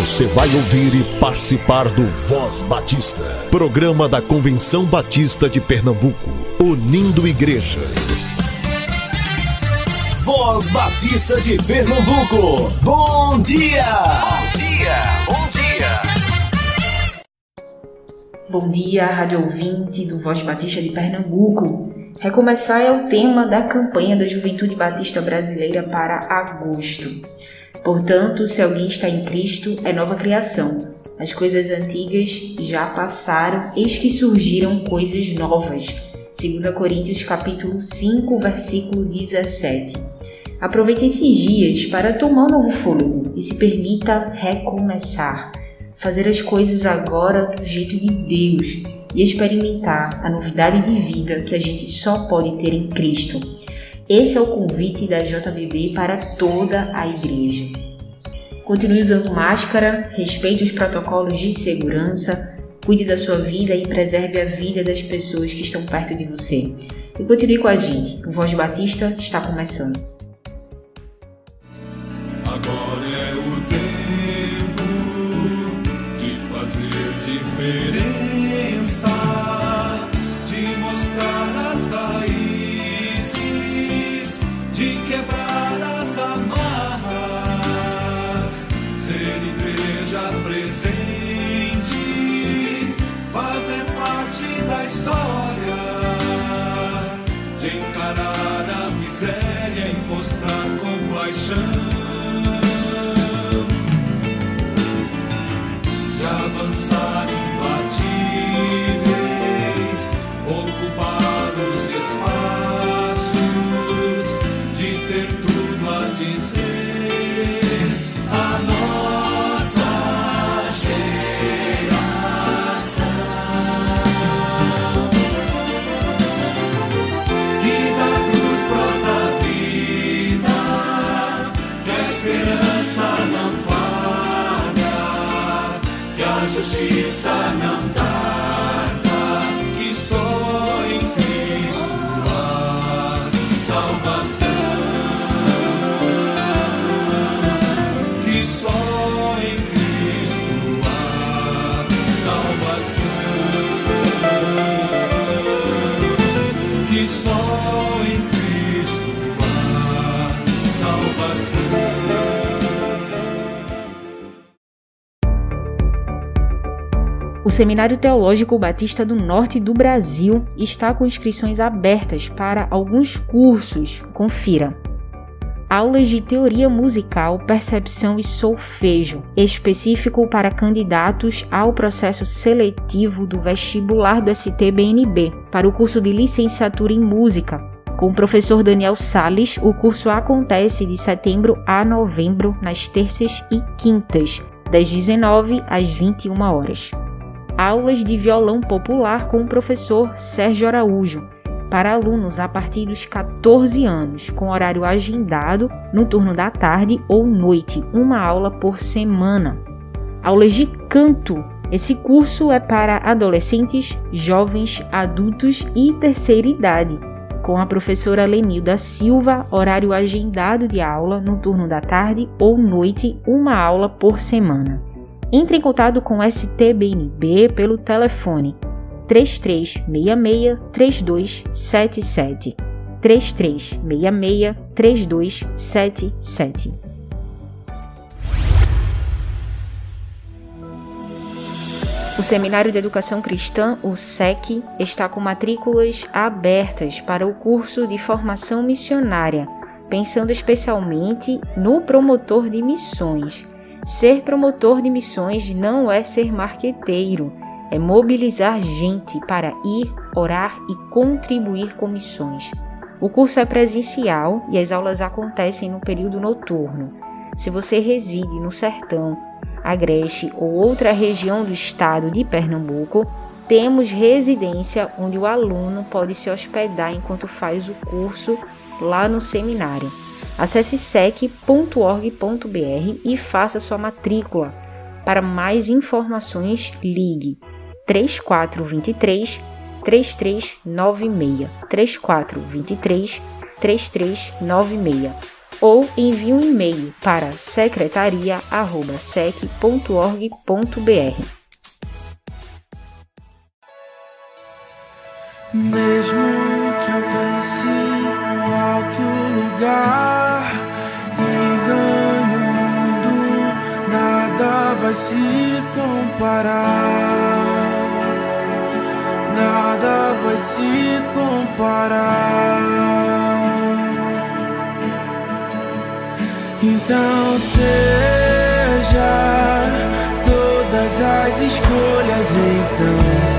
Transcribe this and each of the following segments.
Você vai ouvir e participar do Voz Batista, programa da Convenção Batista de Pernambuco, unindo igreja. Voz Batista de Pernambuco, bom dia! Bom dia, bom dia! Bom dia, rádio ouvinte do Voz Batista de Pernambuco. Recomeçar é o tema da campanha da Juventude Batista Brasileira para agosto. Portanto, se alguém está em Cristo, é nova criação. As coisas antigas já passaram, eis que surgiram coisas novas. 2 Coríntios capítulo 5, versículo 17. Aproveite esses dias para tomar um novo fôlego e se permita recomeçar, fazer as coisas agora do jeito de Deus e experimentar a novidade de vida que a gente só pode ter em Cristo. Esse é o convite da JVB para toda a igreja. Continue usando máscara, respeite os protocolos de segurança, cuide da sua vida e preserve a vida das pessoas que estão perto de você. E continue com a gente. O Voz Batista está começando. Agora é o tempo de fazer diferença, de que a justiça não tarda Seminário Teológico Batista do Norte do Brasil está com inscrições abertas para alguns cursos. Confira. Aulas de teoria musical, percepção e solfejo, específico para candidatos ao processo seletivo do vestibular do STBNB, para o curso de licenciatura em música. Com o professor Daniel Sales, o curso acontece de setembro a novembro, nas terças e quintas, das 19 às 21 horas aulas de violão popular com o professor Sérgio Araújo, para alunos a partir dos 14 anos, com horário agendado no turno da tarde ou noite, uma aula por semana. Aulas de canto. Esse curso é para adolescentes, jovens, adultos e terceira idade, com a professora Lenilda Silva, horário agendado de aula no turno da tarde ou noite, uma aula por semana. Entre em contato com o STBNB pelo telefone 3366-3277. 3366-3277. O Seminário de Educação Cristã, o SEC, está com matrículas abertas para o curso de formação missionária, pensando especialmente no promotor de missões. Ser promotor de missões não é ser marqueteiro, é mobilizar gente para ir, orar e contribuir com missões. O curso é presencial e as aulas acontecem no período noturno. Se você reside no Sertão, Agreste ou outra região do estado de Pernambuco, temos residência onde o aluno pode se hospedar enquanto faz o curso lá no seminário. Acesse sec.org.br e faça sua matrícula. Para mais informações, ligue 3423 3396 3423 3396 ou envie um e-mail para secretaria@sec.org.br. Mesmo se comparar. Nada vai se comparar. Então seja todas as escolhas, então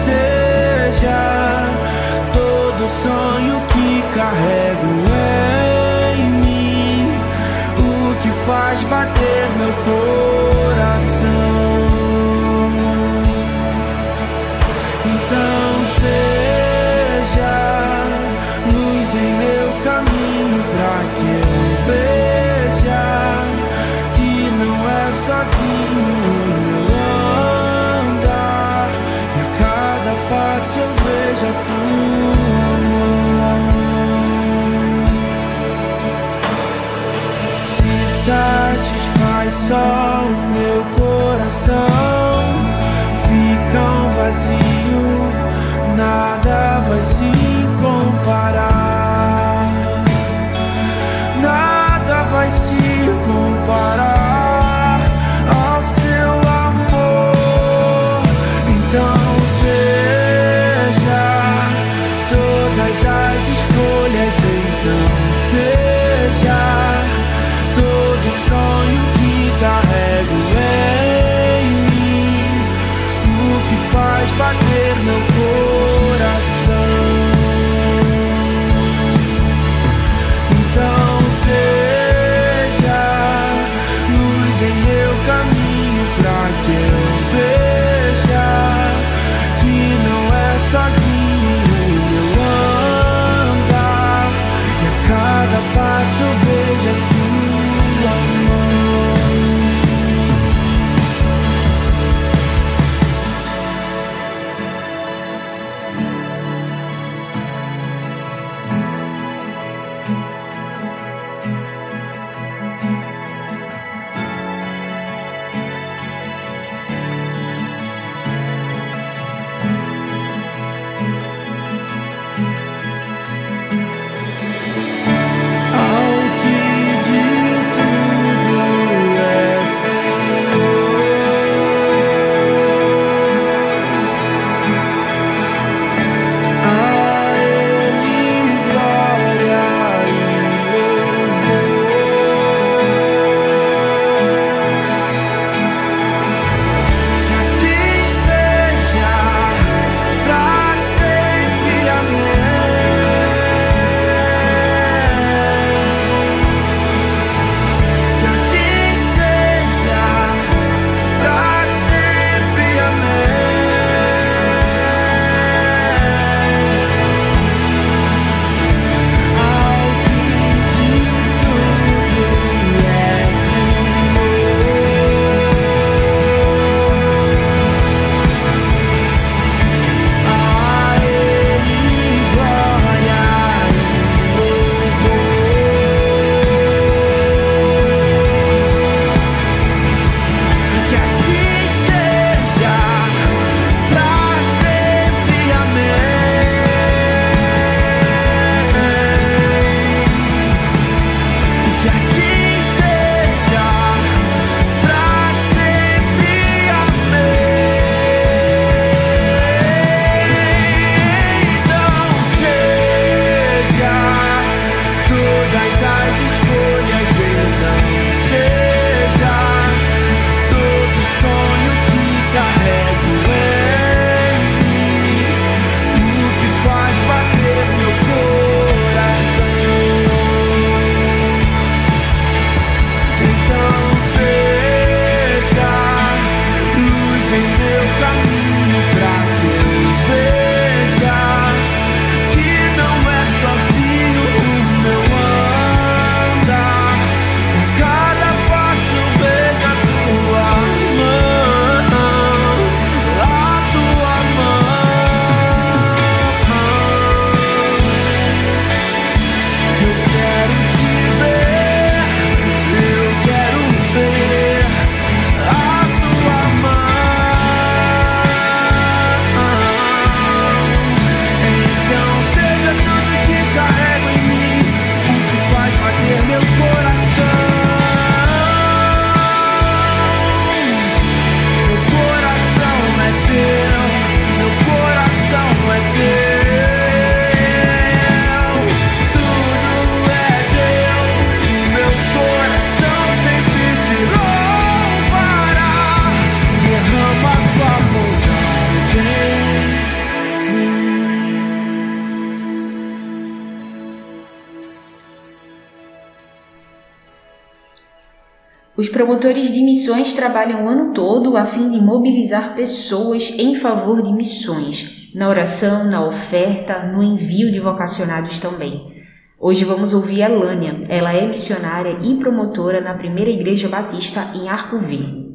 Os promotores de missões trabalham o ano todo a fim de mobilizar pessoas em favor de missões, na oração, na oferta, no envio de vocacionados também. Hoje vamos ouvir a Lânia. Ela é missionária e promotora na Primeira Igreja Batista em Arco Verde.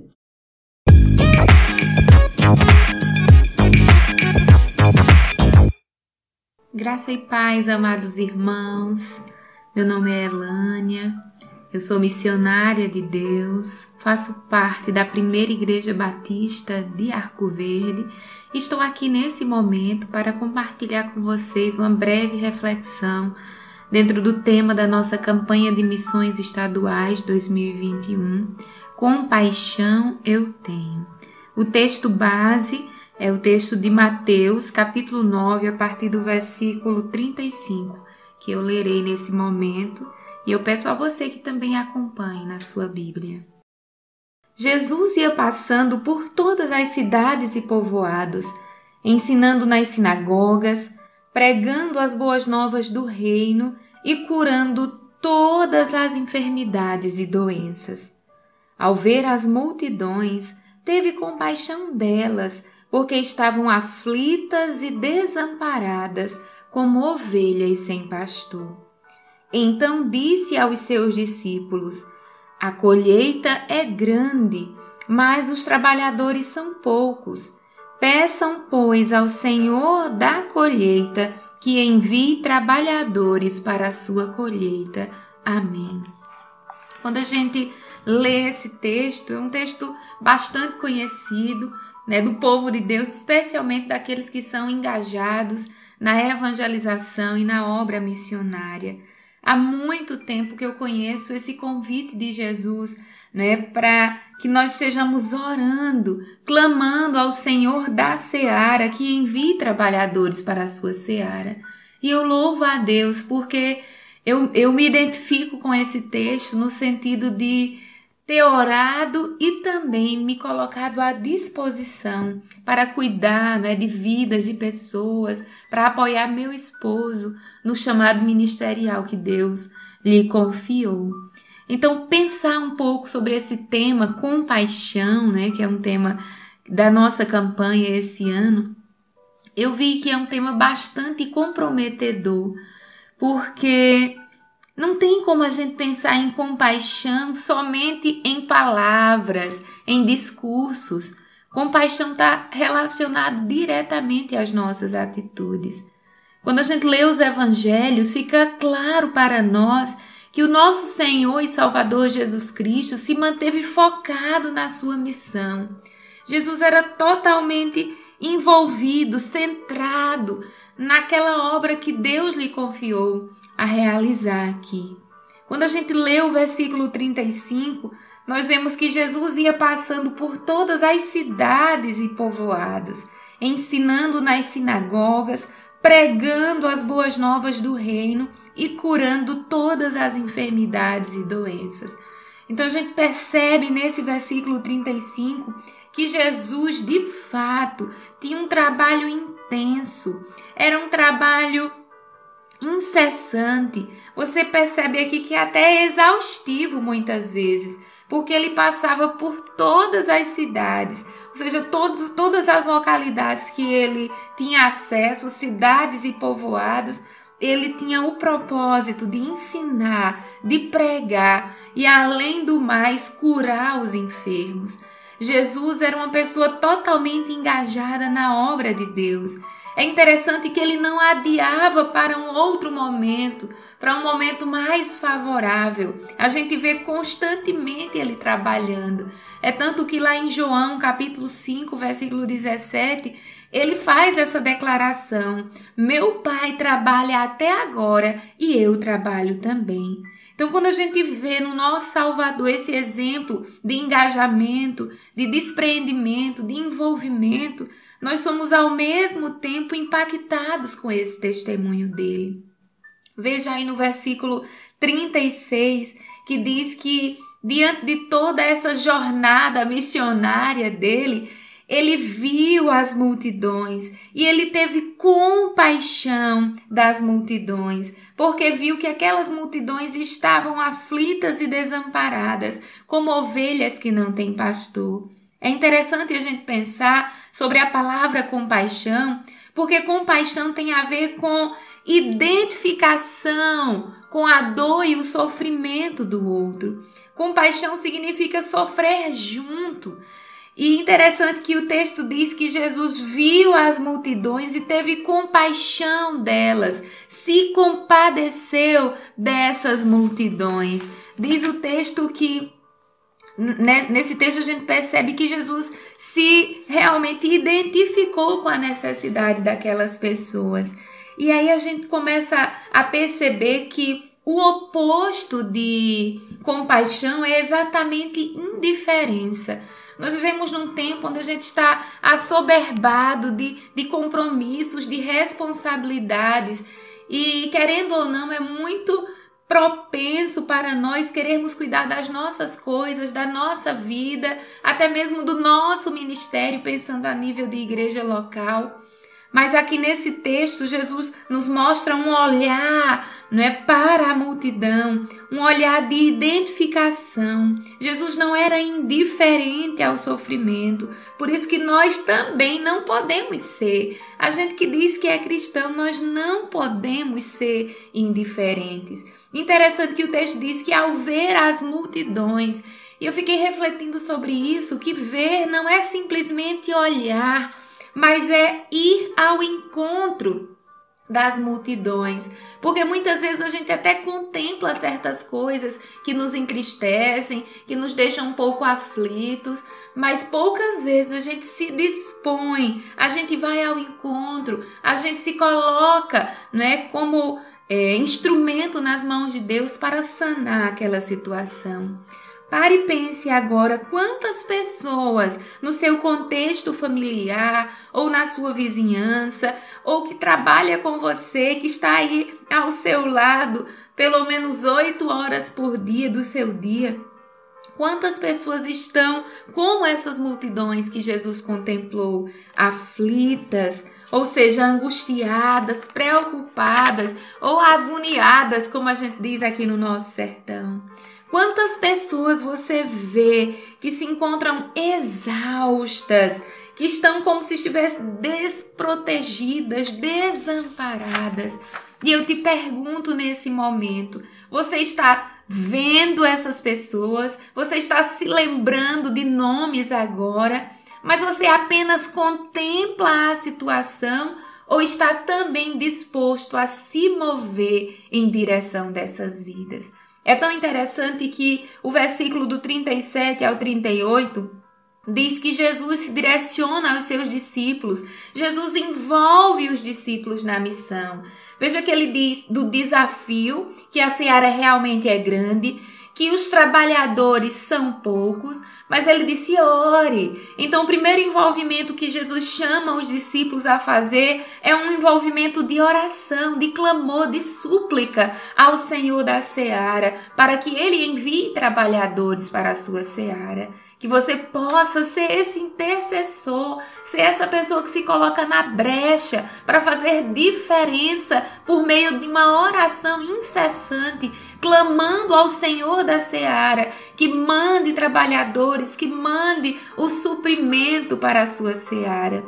Graça e paz, amados irmãos. Meu nome é Elânia, eu sou missionária de Deus, faço parte da primeira Igreja Batista de Arco Verde. Estou aqui nesse momento para compartilhar com vocês uma breve reflexão dentro do tema da nossa campanha de missões estaduais 2021. Compaixão eu tenho. O texto base é o texto de Mateus, capítulo 9, a partir do versículo 35, que eu lerei nesse momento, e eu peço a você que também acompanhe na sua Bíblia. Jesus ia passando por todas as cidades e povoados, ensinando nas sinagogas, pregando as boas novas do reino e curando todas as enfermidades e doenças. Ao ver as multidões, teve compaixão delas porque estavam aflitas e desamparadas, como ovelhas sem pastor. Então disse aos seus discípulos: A colheita é grande, mas os trabalhadores são poucos. Peçam, pois, ao Senhor da colheita que envie trabalhadores para a sua colheita. Amém. Quando a gente lê esse texto, é um texto bastante conhecido, né, do povo de Deus, especialmente daqueles que são engajados na evangelização e na obra missionária. Há muito tempo que eu conheço esse convite de Jesus, né, para que nós estejamos orando, clamando ao Senhor da seara que envie trabalhadores para a sua seara. E eu louvo a Deus porque eu, eu me identifico com esse texto no sentido de ter orado e também me colocado à disposição para cuidar né, de vidas de pessoas, para apoiar meu esposo no chamado ministerial que Deus lhe confiou. Então, pensar um pouco sobre esse tema compaixão, né, que é um tema da nossa campanha esse ano, eu vi que é um tema bastante comprometedor, porque não tem como a gente pensar em compaixão somente em palavras, em discursos. Compaixão está relacionado diretamente às nossas atitudes. Quando a gente lê os evangelhos, fica claro para nós que o nosso Senhor e Salvador Jesus Cristo se manteve focado na sua missão. Jesus era totalmente envolvido, centrado naquela obra que Deus lhe confiou a realizar aqui. Quando a gente lê o versículo 35, nós vemos que Jesus ia passando por todas as cidades e povoados, ensinando nas sinagogas, pregando as boas novas do reino e curando todas as enfermidades e doenças. Então a gente percebe nesse versículo 35 que Jesus de fato tinha um trabalho intenso, era um trabalho incessante. Você percebe aqui que é até exaustivo muitas vezes, porque ele passava por todas as cidades, ou seja, todos, todas as localidades que ele tinha acesso, cidades e povoados, ele tinha o propósito de ensinar, de pregar e, além do mais, curar os enfermos. Jesus era uma pessoa totalmente engajada na obra de Deus. É interessante que ele não adiava para um outro momento, para um momento mais favorável. A gente vê constantemente ele trabalhando. É tanto que lá em João, capítulo 5, versículo 17, ele faz essa declaração: Meu pai trabalha até agora e eu trabalho também. Então, quando a gente vê no nosso Salvador esse exemplo de engajamento, de despreendimento, de envolvimento, nós somos ao mesmo tempo impactados com esse testemunho dele. Veja aí no versículo 36 que diz que diante de toda essa jornada missionária dele, ele viu as multidões e ele teve compaixão das multidões, porque viu que aquelas multidões estavam aflitas e desamparadas, como ovelhas que não têm pastor. É interessante a gente pensar sobre a palavra compaixão, porque compaixão tem a ver com identificação com a dor e o sofrimento do outro. Compaixão significa sofrer junto. E interessante que o texto diz que Jesus viu as multidões e teve compaixão delas, se compadeceu dessas multidões. Diz o texto que nesse texto a gente percebe que Jesus se realmente identificou com a necessidade daquelas pessoas. E aí a gente começa a perceber que o oposto de compaixão é exatamente indiferença. Nós vivemos num tempo onde a gente está assoberbado de, de compromissos, de responsabilidades, e querendo ou não, é muito propenso para nós querermos cuidar das nossas coisas, da nossa vida, até mesmo do nosso ministério, pensando a nível de igreja local. Mas aqui nesse texto, Jesus nos mostra um olhar, não é para a multidão, um olhar de identificação. Jesus não era indiferente ao sofrimento, por isso que nós também não podemos ser. A gente que diz que é cristão, nós não podemos ser indiferentes. Interessante que o texto diz que ao ver as multidões, e eu fiquei refletindo sobre isso, que ver não é simplesmente olhar, mas é ir ao encontro das multidões, porque muitas vezes a gente até contempla certas coisas que nos entristecem, que nos deixam um pouco aflitos, mas poucas vezes a gente se dispõe, a gente vai ao encontro, a gente se coloca, não é, como é, instrumento nas mãos de Deus para sanar aquela situação. Pare e pense agora quantas pessoas no seu contexto familiar ou na sua vizinhança ou que trabalha com você, que está aí ao seu lado pelo menos oito horas por dia do seu dia. Quantas pessoas estão como essas multidões que Jesus contemplou, aflitas, ou seja, angustiadas, preocupadas ou agoniadas, como a gente diz aqui no nosso sertão. Quantas pessoas você vê que se encontram exaustas, que estão como se estivessem desprotegidas, desamparadas? E eu te pergunto nesse momento: você está vendo essas pessoas? Você está se lembrando de nomes agora? Mas você apenas contempla a situação ou está também disposto a se mover em direção dessas vidas? É tão interessante que o versículo do 37 ao 38 diz que Jesus se direciona aos seus discípulos, Jesus envolve os discípulos na missão. Veja que ele diz do desafio, que a seara realmente é grande, que os trabalhadores são poucos, mas ele disse: ore. Então, o primeiro envolvimento que Jesus chama os discípulos a fazer é um envolvimento de oração, de clamor, de súplica ao Senhor da seara, para que ele envie trabalhadores para a sua seara. Que você possa ser esse intercessor, ser essa pessoa que se coloca na brecha para fazer diferença por meio de uma oração incessante clamando ao Senhor da seara que mande trabalhadores, que mande o suprimento para a sua seara.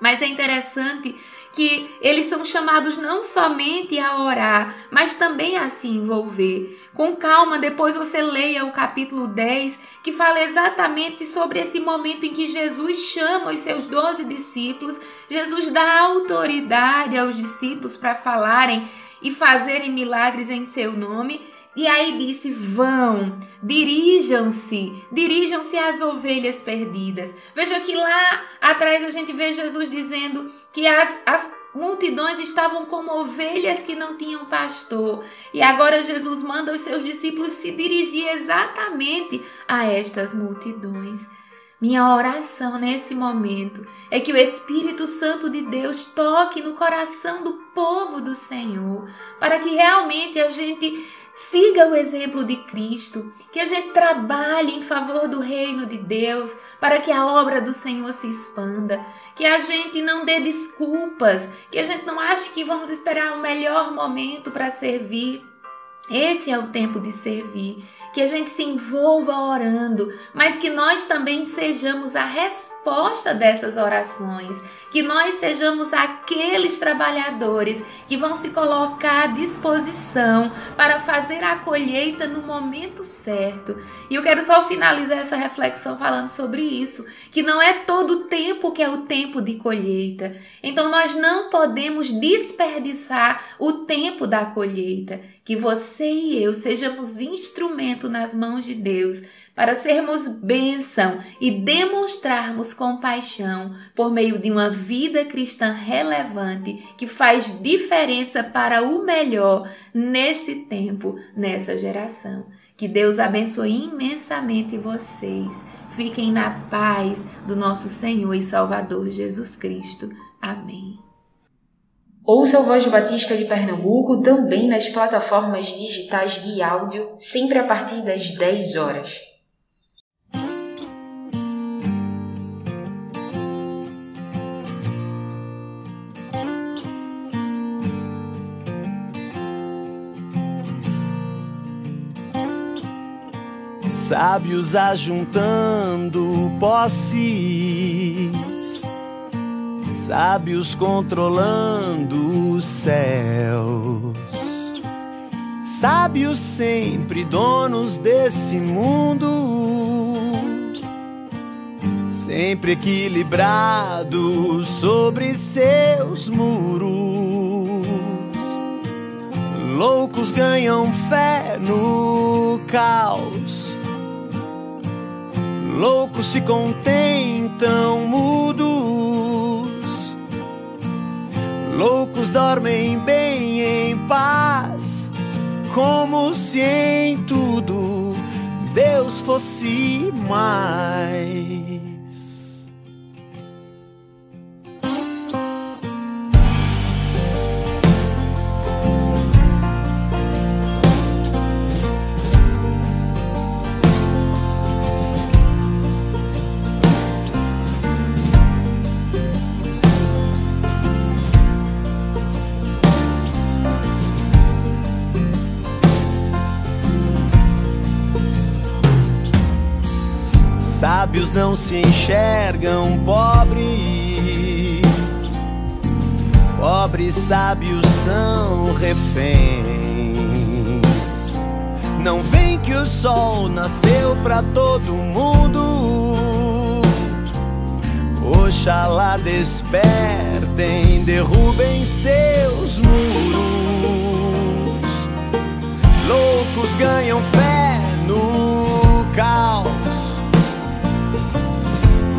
Mas é interessante que eles são chamados não somente a orar, mas também a se envolver. Com calma, depois você leia o capítulo 10, que fala exatamente sobre esse momento em que Jesus chama os seus doze discípulos, Jesus dá autoridade aos discípulos para falarem e fazerem milagres em seu nome. E aí disse: Vão, dirijam-se, dirijam-se às ovelhas perdidas. Veja que lá atrás a gente vê Jesus dizendo que as, as multidões estavam como ovelhas que não tinham pastor. E agora Jesus manda os seus discípulos se dirigir exatamente a estas multidões. Minha oração nesse momento é que o Espírito Santo de Deus toque no coração do povo do Senhor, para que realmente a gente siga o exemplo de Cristo, que a gente trabalhe em favor do reino de Deus, para que a obra do Senhor se expanda, que a gente não dê desculpas, que a gente não ache que vamos esperar o melhor momento para servir. Esse é o tempo de servir que a gente se envolva orando, mas que nós também sejamos a resposta dessas orações, que nós sejamos aqueles trabalhadores que vão se colocar à disposição para fazer a colheita no momento certo. E eu quero só finalizar essa reflexão falando sobre isso, que não é todo o tempo que é o tempo de colheita. Então nós não podemos desperdiçar o tempo da colheita que você e eu sejamos instrumento nas mãos de Deus para sermos bênção e demonstrarmos compaixão por meio de uma vida cristã relevante que faz diferença para o melhor nesse tempo, nessa geração. Que Deus abençoe imensamente vocês. Fiquem na paz do nosso Senhor e Salvador Jesus Cristo. Amém. Ouça o Voz Batista de Pernambuco também nas plataformas digitais de áudio, sempre a partir das 10 horas. Sábios ajuntando posses sábios controlando os céus, sábios sempre donos desse mundo, sempre equilibrados sobre seus muros. Loucos ganham fé no caos, loucos se contentam mudos Loucos dormem bem em paz, como se em tudo Deus fosse mais. Sábios não se enxergam pobres. Pobres sábios são reféns. Não vem que o sol nasceu pra todo mundo. Oxalá despertem, derrubem seus muros. Loucos ganham fé no caos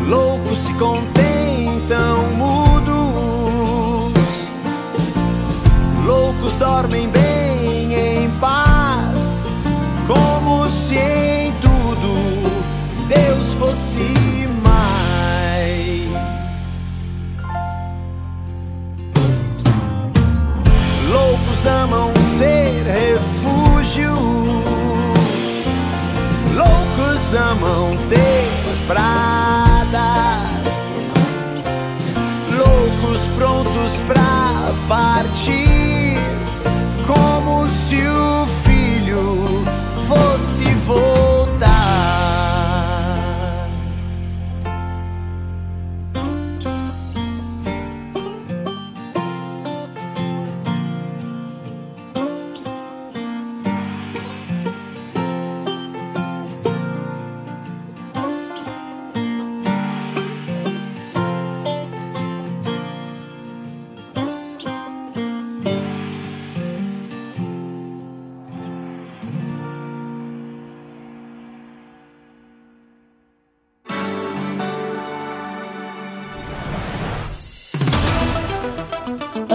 loucos se contentam mudos, loucos dormem bem em paz, como se em tudo Deus fosse mais. Loucos amam ser refúgio, loucos amam ter praia. Prontos pra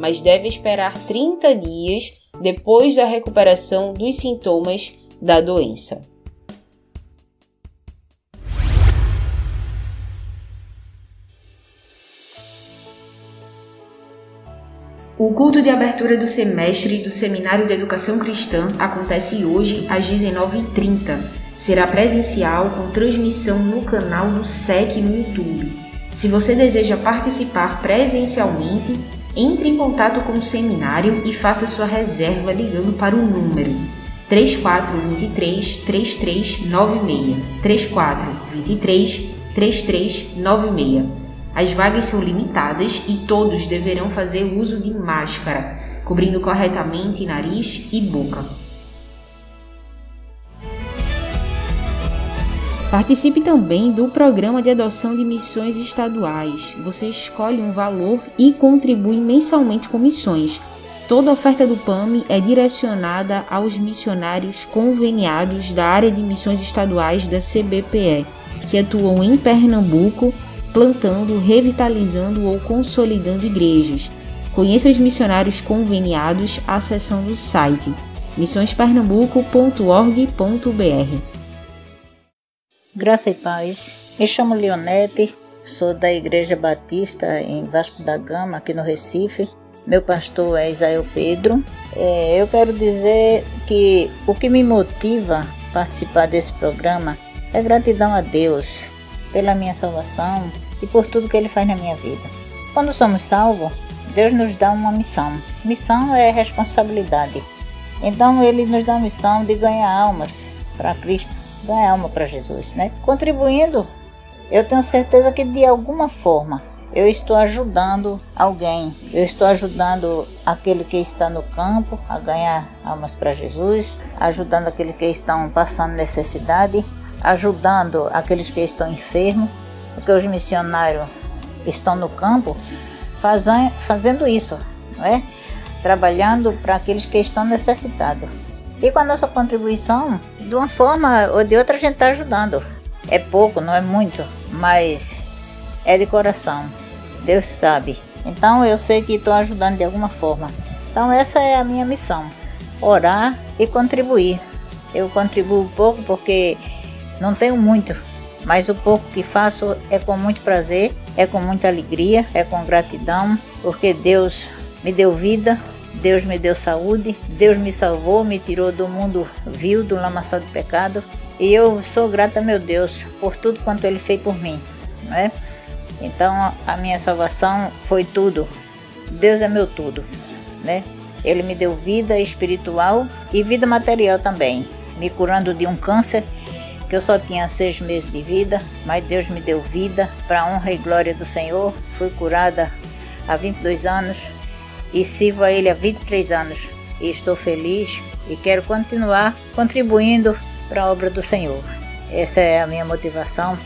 mas deve esperar 30 dias depois da recuperação dos sintomas da doença. O culto de abertura do semestre do Seminário de Educação Cristã acontece hoje às 19h30. Será presencial com transmissão no canal do SEC no YouTube. Se você deseja participar presencialmente, entre em contato com o seminário e faça sua reserva ligando para o número 3423 3396 3423 3396 as vagas são limitadas e todos deverão fazer uso de máscara, cobrindo corretamente nariz e boca. Participe também do programa de adoção de missões estaduais. Você escolhe um valor e contribui mensalmente com missões. Toda oferta do PAMI é direcionada aos missionários conveniados da área de missões estaduais da CBPE, que atuam em Pernambuco, plantando, revitalizando ou consolidando igrejas. Conheça os missionários conveniados acessando o site missõespernambuco.org.br. Graça e paz. Me chamo Leonete, sou da Igreja Batista em Vasco da Gama, aqui no Recife. Meu pastor é Isael Pedro. É, eu quero dizer que o que me motiva a participar desse programa é gratidão a Deus pela minha salvação e por tudo que Ele faz na minha vida. Quando somos salvos, Deus nos dá uma missão. Missão é responsabilidade. Então Ele nos dá a missão de ganhar almas para Cristo, ganhar alma para Jesus, né? Contribuindo, eu tenho certeza que de alguma forma eu estou ajudando alguém, eu estou ajudando aquele que está no campo a ganhar almas para Jesus, ajudando aquele que estão passando necessidade, ajudando aqueles que estão enfermos, porque os missionários estão no campo fazendo isso, não é? trabalhando para aqueles que estão necessitados. E com a nossa contribuição, de uma forma ou de outra, a gente está ajudando. É pouco, não é muito, mas é de coração. Deus sabe. Então eu sei que estou ajudando de alguma forma. Então essa é a minha missão: orar e contribuir. Eu contribuo pouco porque não tenho muito, mas o pouco que faço é com muito prazer, é com muita alegria, é com gratidão, porque Deus me deu vida, Deus me deu saúde, Deus me salvou, me tirou do mundo vil, do lamaçal de pecado, e eu sou grata, meu Deus, por tudo quanto Ele fez por mim, não é? Então a minha salvação foi tudo. Deus é meu tudo, né? Ele me deu vida espiritual e vida material também, me curando de um câncer que eu só tinha seis meses de vida, mas Deus me deu vida para honra e glória do Senhor. Fui curada há 22 anos e sirvo a Ele há 23 anos. E estou feliz e quero continuar contribuindo para a obra do Senhor. Essa é a minha motivação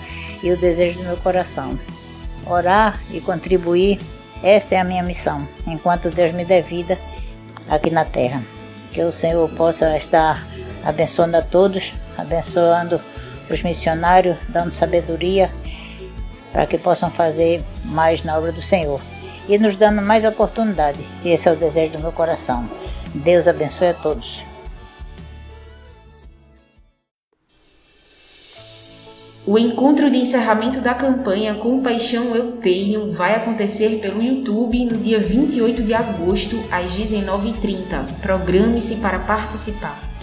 e o desejo do meu coração. Orar e contribuir, esta é a minha missão, enquanto Deus me der vida aqui na terra. Que o Senhor possa estar abençoando a todos, abençoando os missionários, dando sabedoria para que possam fazer mais na obra do Senhor e nos dando mais oportunidade. Esse é o desejo do meu coração. Deus abençoe a todos. O encontro de encerramento da campanha Com Paixão Eu Tenho vai acontecer pelo YouTube no dia 28 de agosto, às 19h30. Programe-se para participar.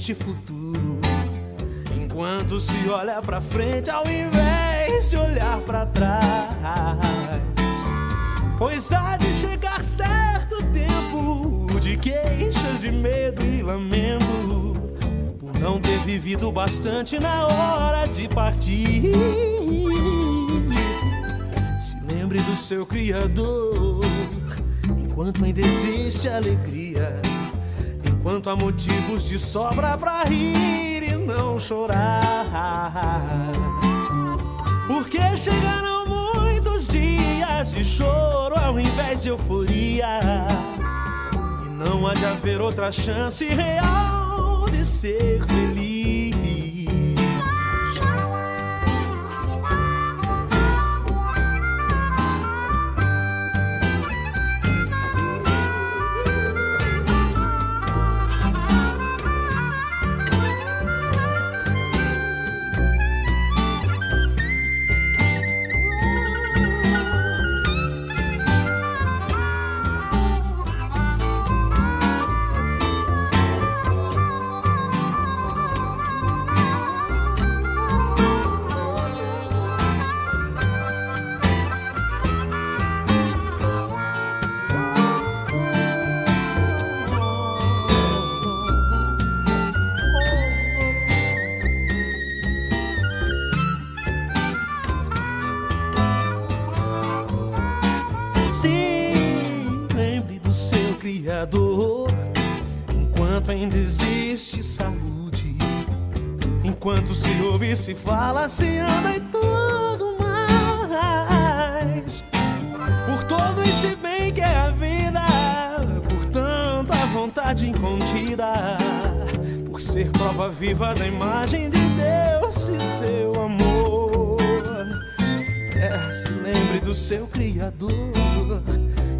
Existe futuro. Enquanto se olha pra frente ao invés de olhar pra trás. Pois há de chegar certo tempo de queixas de medo e lamento por não ter vivido bastante na hora de partir. Se lembre do seu Criador enquanto ainda existe alegria. Enquanto há motivos de sobra pra rir e não chorar. Porque chegaram muitos dias de choro ao invés de euforia. E não há de haver outra chance real de ser se fala, se anda e tudo mais. Por todo esse bem que é a vida, por tanta vontade incontida, por ser prova viva da imagem de Deus e seu amor. É, se lembre do seu Criador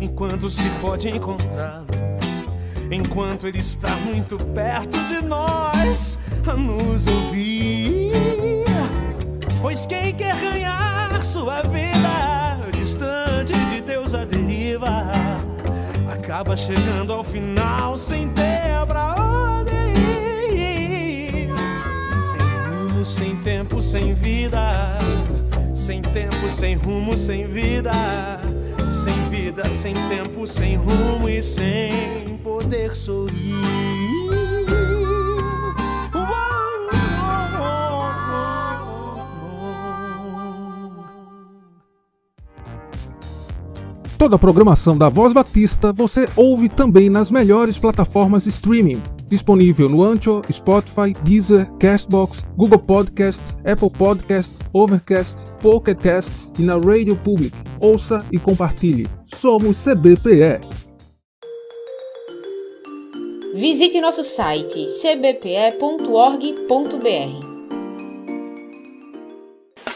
enquanto se pode encontrá-lo. Enquanto ele está muito perto de nós a nos ouvir. Pois quem quer ganhar sua vida distante de Deus a deriva acaba chegando ao final sem ter pra onde ir. Sem rumo, sem tempo, sem vida. Sem tempo, sem rumo, sem vida. Sem vida, sem tempo, sem rumo e sem poder sorrir. Toda a programação da Voz Batista você ouve também nas melhores plataformas de streaming. Disponível no Ancho, Spotify, Deezer, Castbox, Google Podcast, Apple Podcast, Overcast, Pocket Cast e na Radio Public. Ouça e compartilhe. Somos CBPE. Visite nosso site cbpe.org.br.